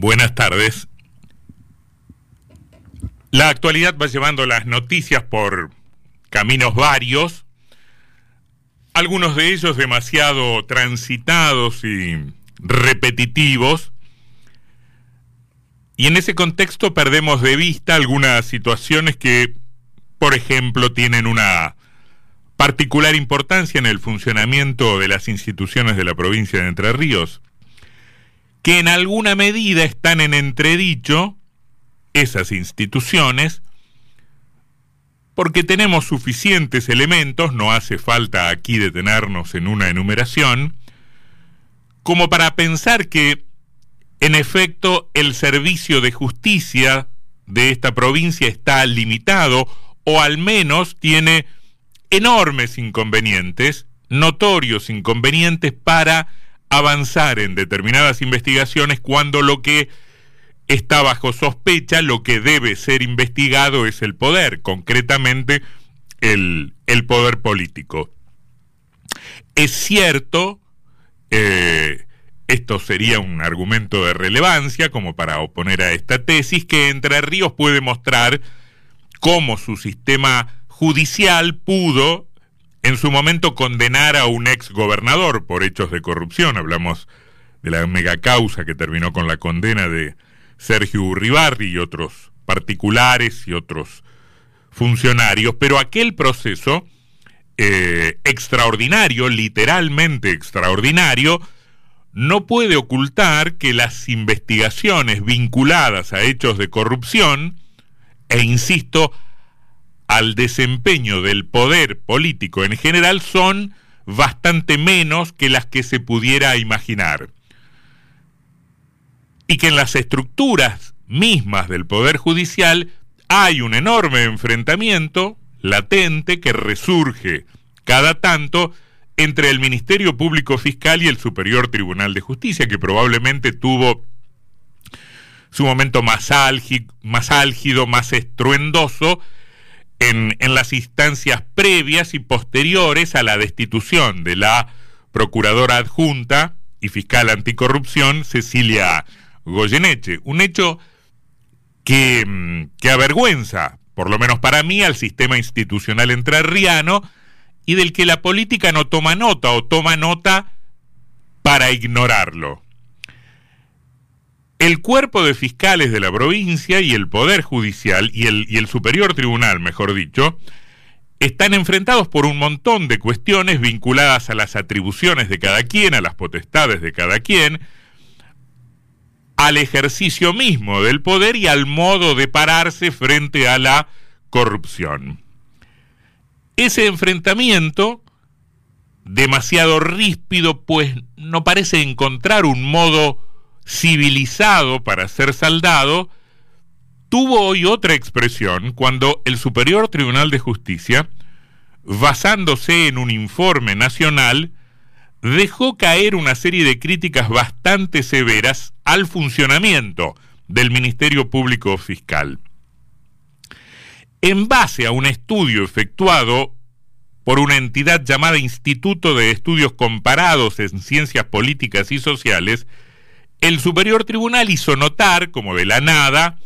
Buenas tardes. La actualidad va llevando las noticias por caminos varios, algunos de ellos demasiado transitados y repetitivos, y en ese contexto perdemos de vista algunas situaciones que, por ejemplo, tienen una particular importancia en el funcionamiento de las instituciones de la provincia de Entre Ríos, que en alguna medida están en entredicho esas instituciones, porque tenemos suficientes elementos, no hace falta aquí detenernos en una enumeración, como para pensar que, en efecto, el servicio de justicia de esta provincia está limitado o al menos tiene enormes inconvenientes, notorios inconvenientes para avanzar en determinadas investigaciones cuando lo que está bajo sospecha, lo que debe ser investigado es el poder, concretamente el, poder político. Es cierto, eh, esto sería un argumento de relevancia como para oponer a esta tesis, que Entre Ríos puede mostrar cómo su sistema judicial pudo en su momento condenar a un ex gobernador por hechos de corrupción. Hablamos de la mega causa que terminó con la condena de Sergio Uribarri y otros particulares y otros funcionarios, pero aquel proceso eh, extraordinario, literalmente extraordinario, no puede ocultar que las investigaciones vinculadas a hechos de corrupción, e insisto, al desempeño del poder político en general, son bastante menos que las que se pudiera imaginar. Y que en las estructuras mismas del Poder Judicial hay un enorme enfrentamiento latente que resurge cada tanto entre el Ministerio Público Fiscal y el Superior Tribunal de Justicia, que probablemente tuvo su momento más, álgido, más, estruendoso en, en las instancias previas y posteriores a la destitución de la Procuradora Adjunta y Fiscal Anticorrupción, Cecilia Goyeneche. Un hecho que, mm, que avergüenza, por lo menos para mí, al sistema institucional entrerriano y del que la política no toma nota o toma nota para ignorarlo. El cuerpo de fiscales de la provincia y el Poder Judicial y el, y el Superior Tribunal, mejor dicho, están enfrentados por un montón de cuestiones vinculadas a las atribuciones de cada quien, a las potestades de cada quien, al ejercicio mismo del poder y al modo de pararse frente a la corrupción. Ese enfrentamiento, demasiado ríspido, pues no parece encontrar un modo civilizado para ser saldado, tuvo hoy otra expresión cuando el Superior Tribunal de Justicia, basándose en un informe nacional, dejó caer una serie de críticas bastante severas al funcionamiento del Ministerio Público Fiscal. En base a un estudio efectuado por una entidad llamada Instituto de Estudios Comparados en Ciencias Políticas y Sociales, el Superior Tribunal hizo notar, como de la nada,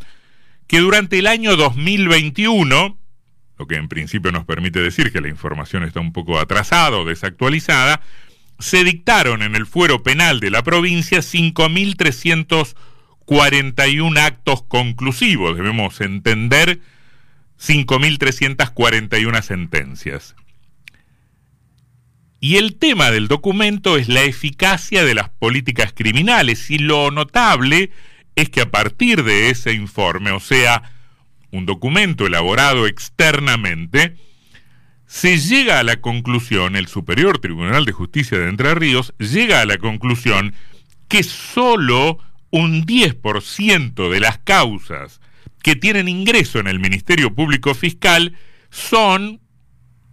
que durante el año 2021, lo que en principio nos permite decir que la información está un poco atrasada o desactualizada, se dictaron en el fuero penal de la provincia 5.341 actos conclusivos, debemos entender 5.341 sentencias. Y el tema del documento es la eficacia de las políticas criminales y lo notable es que a partir de ese informe, o sea, un documento elaborado externamente, se llega a la conclusión, el Superior Tribunal de Justicia de Entre Ríos llega a la conclusión que solo un 10% de las causas que tienen ingreso en el Ministerio Público Fiscal son,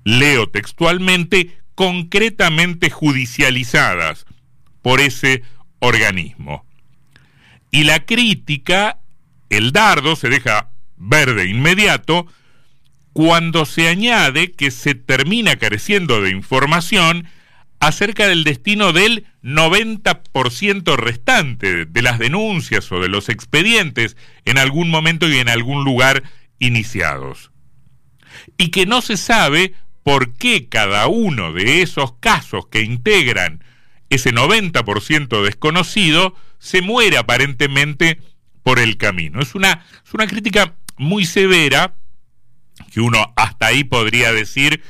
leo textualmente, concretamente judicializadas por ese organismo. Y la crítica, el dardo se deja verde inmediato, cuando se añade que se termina careciendo de información acerca del destino del 90% restante de las denuncias o de los expedientes en algún momento y en algún lugar iniciados. Y que no se sabe por qué cada uno de esos casos que integran ese 90% desconocido se muere aparentemente por el camino. Es una, es una crítica muy severa que uno hasta ahí podría decir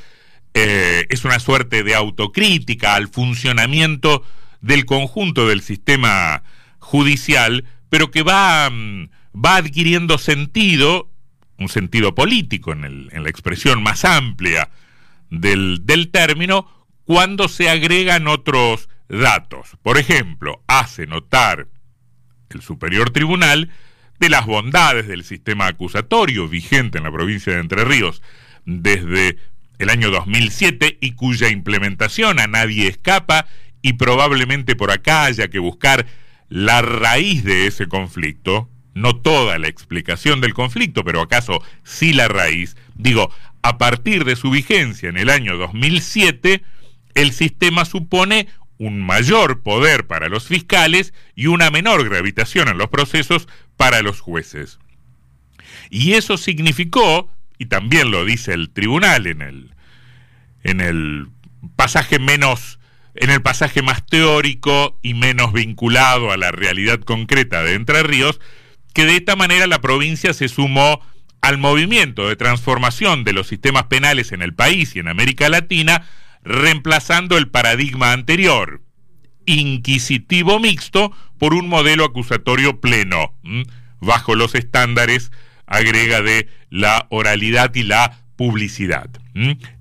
eh, es una suerte de autocrítica al funcionamiento del conjunto del sistema judicial, pero que va, mm, va adquiriendo sentido, un sentido político en, el, en la expresión más amplia del, del término, cuando se agregan otros datos. Por ejemplo, hace notar el Superior Tribunal de las bondades del sistema acusatorio vigente en la provincia de Entre Ríos desde el año 2007 y cuya implementación a nadie escapa y probablemente por acá haya que buscar la raíz de ese conflicto, no toda la explicación del conflicto, pero acaso sí la raíz, digo, a partir de su vigencia en el año 2007, el sistema supone un mayor poder para los fiscales y una menor gravitación en los procesos para los jueces. Y eso significó, y también lo dice el tribunal en el, en el pasaje menos, en el pasaje más teórico y menos vinculado a la realidad concreta de Entre Ríos, que de esta manera la provincia se sumó al movimiento de transformación de los sistemas penales en el país y en América Latina, reemplazando el paradigma anterior, inquisitivo mixto, por un modelo acusatorio pleno, bajo los estándares, agrega, de la oralidad y la publicidad,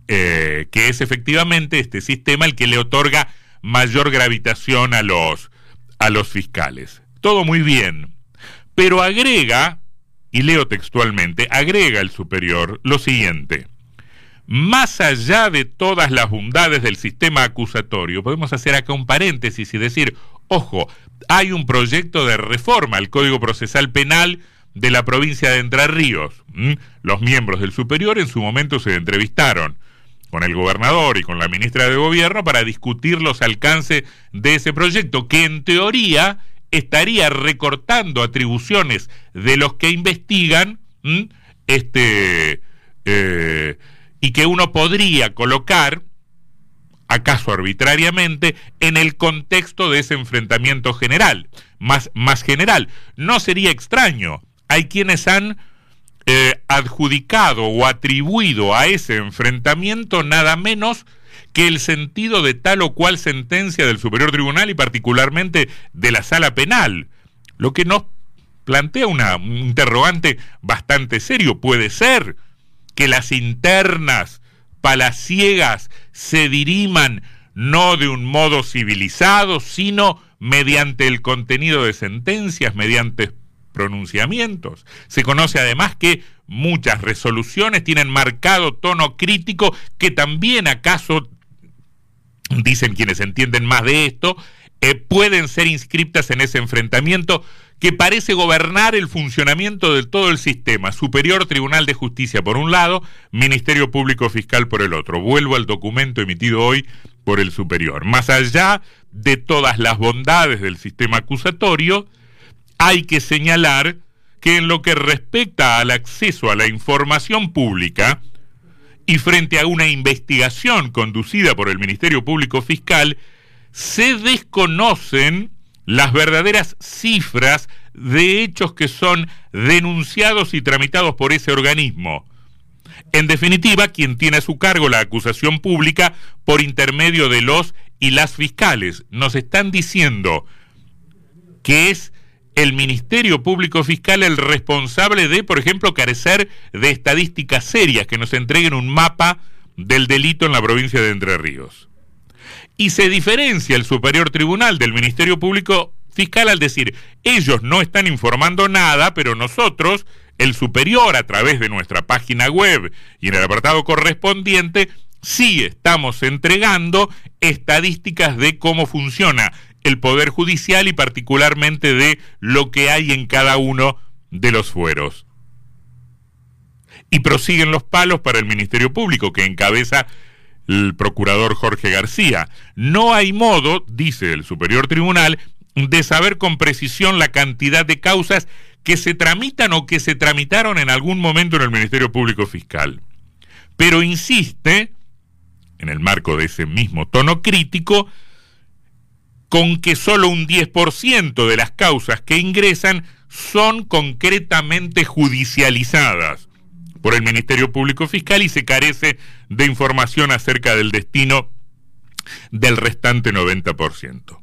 eh, que es efectivamente este sistema el que le otorga mayor gravitación a los, a los fiscales. Todo muy bien, pero agrega, y leo textualmente, agrega el superior lo siguiente más allá de todas las bondades del sistema acusatorio, podemos hacer acá un paréntesis y decir, ojo, hay un proyecto de reforma al Código Procesal Penal de la provincia de Entre Ríos. Los miembros del superior en su momento se entrevistaron con el gobernador y con la ministra de Gobierno para discutir los alcances de ese proyecto, que en teoría estaría recortando atribuciones de los que investigan este eh, y que uno podría colocar, acaso arbitrariamente, en el contexto de ese enfrentamiento general, más, más general. No sería extraño. Hay quienes han eh, adjudicado o atribuido a ese enfrentamiento nada menos el sentido de tal o cual sentencia del Superior Tribunal y particularmente de la Sala Penal, lo que nos plantea una, un interrogante bastante serio. Puede ser que las internas palaciegas se diriman no de un modo civilizado, sino mediante el contenido de sentencias, mediante pronunciamientos. Se conoce además que muchas resoluciones tienen marcado tono crítico que también acaso, dicen quienes entienden más de esto, eh, pueden ser inscriptas en ese enfrentamiento que parece gobernar el funcionamiento de todo el sistema. Superior Tribunal de Justicia por un lado, Ministerio Público Fiscal por el otro. Vuelvo al documento emitido hoy por el Superior. Más allá de todas las bondades del sistema acusatorio, hay que señalar que en lo que respecta al acceso a la información pública y frente a una investigación conducida por el Ministerio Público Fiscal, se desconocen las verdaderas cifras de hechos que son denunciados y tramitados por ese organismo. En definitiva, quien tiene a su cargo la acusación pública por intermedio de los y las fiscales. Nos están diciendo que es el Ministerio Público Fiscal el responsable de, por ejemplo, carecer de estadísticas serias que nos entreguen un mapa del delito en la provincia de Entre Ríos. Y se diferencia el Superior Tribunal del Ministerio Público Fiscal al decir, ellos no están informando nada, pero nosotros, el Superior, a través de nuestra página web y en el apartado correspondiente, sí estamos entregando estadísticas de cómo funciona el Poder Judicial y particularmente de lo que hay en cada uno de los fueros. Y prosiguen los palos para el Ministerio Público, que encabeza el procurador Jorge García. No hay modo, dice el Superior Tribunal, de saber con precisión la cantidad de causas que se tramitan o que se tramitaron en algún momento en el Ministerio Público Fiscal. Pero insiste, en el marco de ese mismo tono crítico, con que solo un 10% de las causas que ingresan son concretamente judicializadas por el Ministerio Público Fiscal y se carece de información acerca del destino del restante 90%.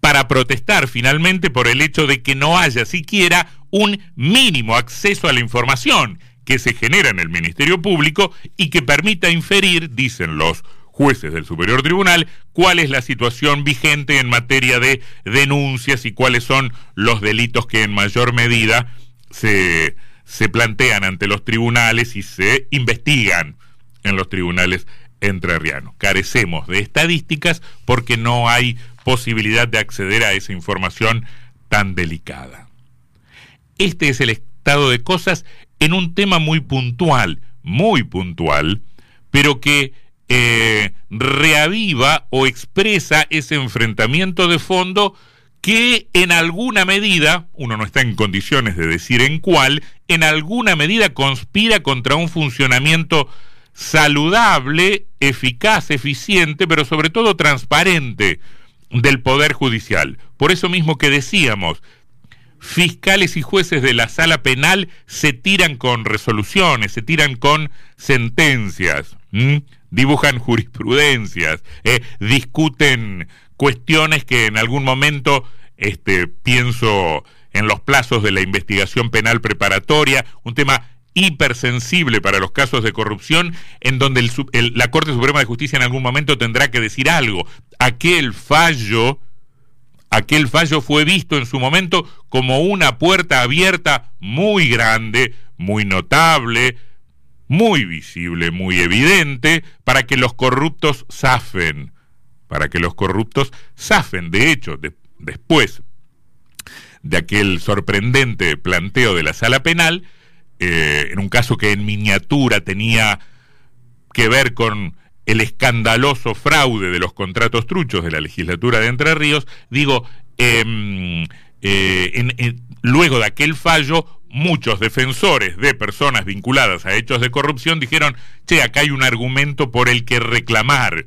Para protestar finalmente por el hecho de que no haya siquiera un mínimo acceso a la información que se genera en el Ministerio Público y que permita inferir, dicen los jueces del Superior Tribunal, cuál es la situación vigente en materia de denuncias y cuáles son los delitos que en mayor medida se, se plantean ante los tribunales y se investigan en los tribunales entrerrianos. Carecemos de estadísticas porque no hay posibilidad de acceder a esa información tan delicada. Este es el estado de cosas en un tema muy puntual, muy puntual, pero que eh, reaviva o expresa ese enfrentamiento de fondo que en alguna medida, uno no está en condiciones de decir en cuál, en alguna medida conspira contra un funcionamiento saludable, eficaz, eficiente, pero sobre todo transparente del Poder Judicial. Por eso mismo que decíamos, fiscales y jueces de la sala penal se tiran con resoluciones, se tiran con sentencias, dibujan jurisprudencias, eh, discuten cuestiones que en algún momento, este, pienso en los plazos de la investigación penal preparatoria, un tema hipersensible para los casos de corrupción, en donde la Corte Suprema de Justicia en algún momento tendrá que decir algo. Aquel fallo, aquel fallo fue visto en su momento como una puerta abierta muy grande, muy notable, muy visible, muy evidente, para que los corruptos zafen para que los corruptos zafen. De hecho, después de aquel sorprendente planteo de la sala penal, eh, en un caso que en miniatura tenía que ver con el escandaloso fraude de los contratos truchos de la legislatura de Entre Ríos, digo, em, eh, luego de aquel fallo, muchos defensores de personas vinculadas a hechos de corrupción dijeron, che, acá hay un argumento por el que reclamar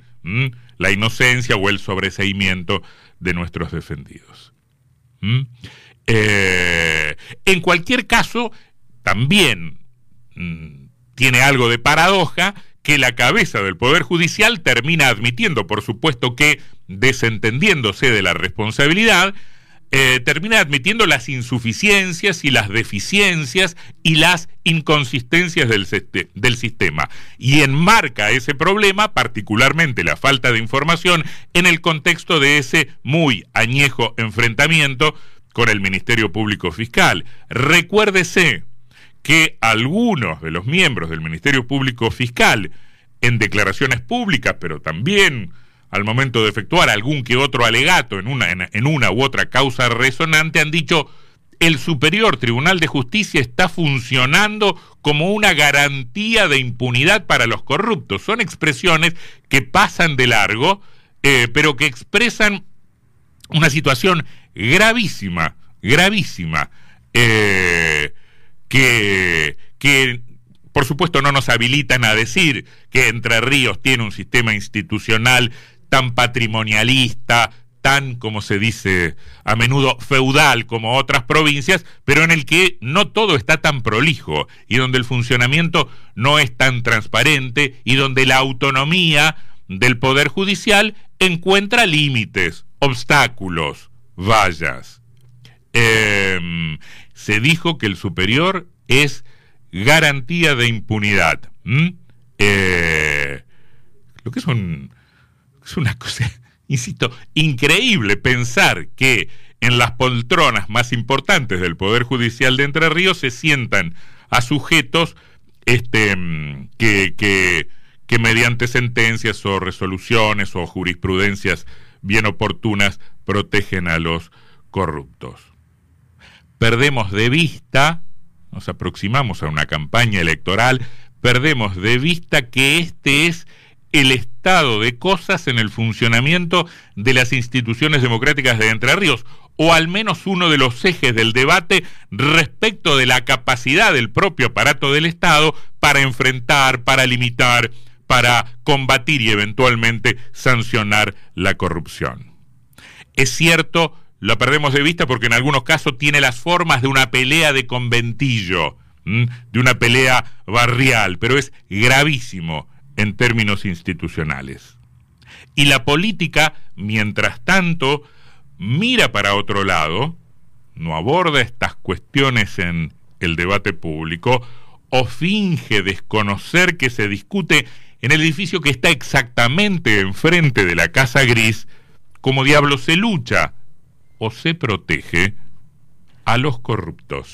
la inocencia o el sobreseimiento de nuestros defendidos. Eh, en cualquier caso, también mm, tiene algo de paradoja que la cabeza del Poder Judicial termina admitiendo, por supuesto que desentendiéndose de la responsabilidad, eh, termina admitiendo las insuficiencias y las deficiencias y las inconsistencias del, del, sistema y enmarca ese problema, particularmente la falta de información, en el contexto de ese muy añejo enfrentamiento con el Ministerio Público Fiscal. Recuérdese que algunos de los miembros del Ministerio Público Fiscal, en declaraciones públicas, pero también al momento de efectuar algún que otro alegato en una, en, una u otra causa resonante, han dicho el Superior Tribunal de Justicia está funcionando como una garantía de impunidad para los corruptos. Son expresiones que pasan de largo, eh, pero que expresan una situación gravísima, gravísima, eh, que, que por supuesto no nos habilitan a decir que Entre Ríos tiene un sistema institucional tan patrimonialista, tan, como se dice a menudo, feudal como otras provincias, pero en el que no todo está tan prolijo y donde el funcionamiento no es tan transparente y donde la autonomía del Poder Judicial encuentra límites, obstáculos, vallas. Em, se dijo que el superior es garantía de impunidad. Eh, lo que es un es una cosa, insisto, increíble pensar que en las poltronas más importantes del Poder Judicial de Entre Ríos se sientan a sujetos este, que, que, que mediante sentencias o resoluciones o jurisprudencias bien oportunas protegen a los corruptos. Perdemos de vista, nos aproximamos a una campaña electoral, perdemos de vista que este es el estado de cosas en el funcionamiento de las instituciones democráticas de Entre Ríos, o al menos uno de los ejes del debate respecto de la capacidad del propio aparato del Estado para enfrentar, para limitar, para combatir y eventualmente sancionar la corrupción. Es cierto, lo perdemos de vista porque en algunos casos tiene las formas de una pelea de conventillo, de una pelea barrial, pero es gravísimo en términos institucionales. Y la política, mientras tanto, mira para otro lado, no aborda estas cuestiones en el debate público, o finge desconocer que se discute en el edificio que está exactamente enfrente de la Casa Gris, como diablo se lucha o se protege a los corruptos.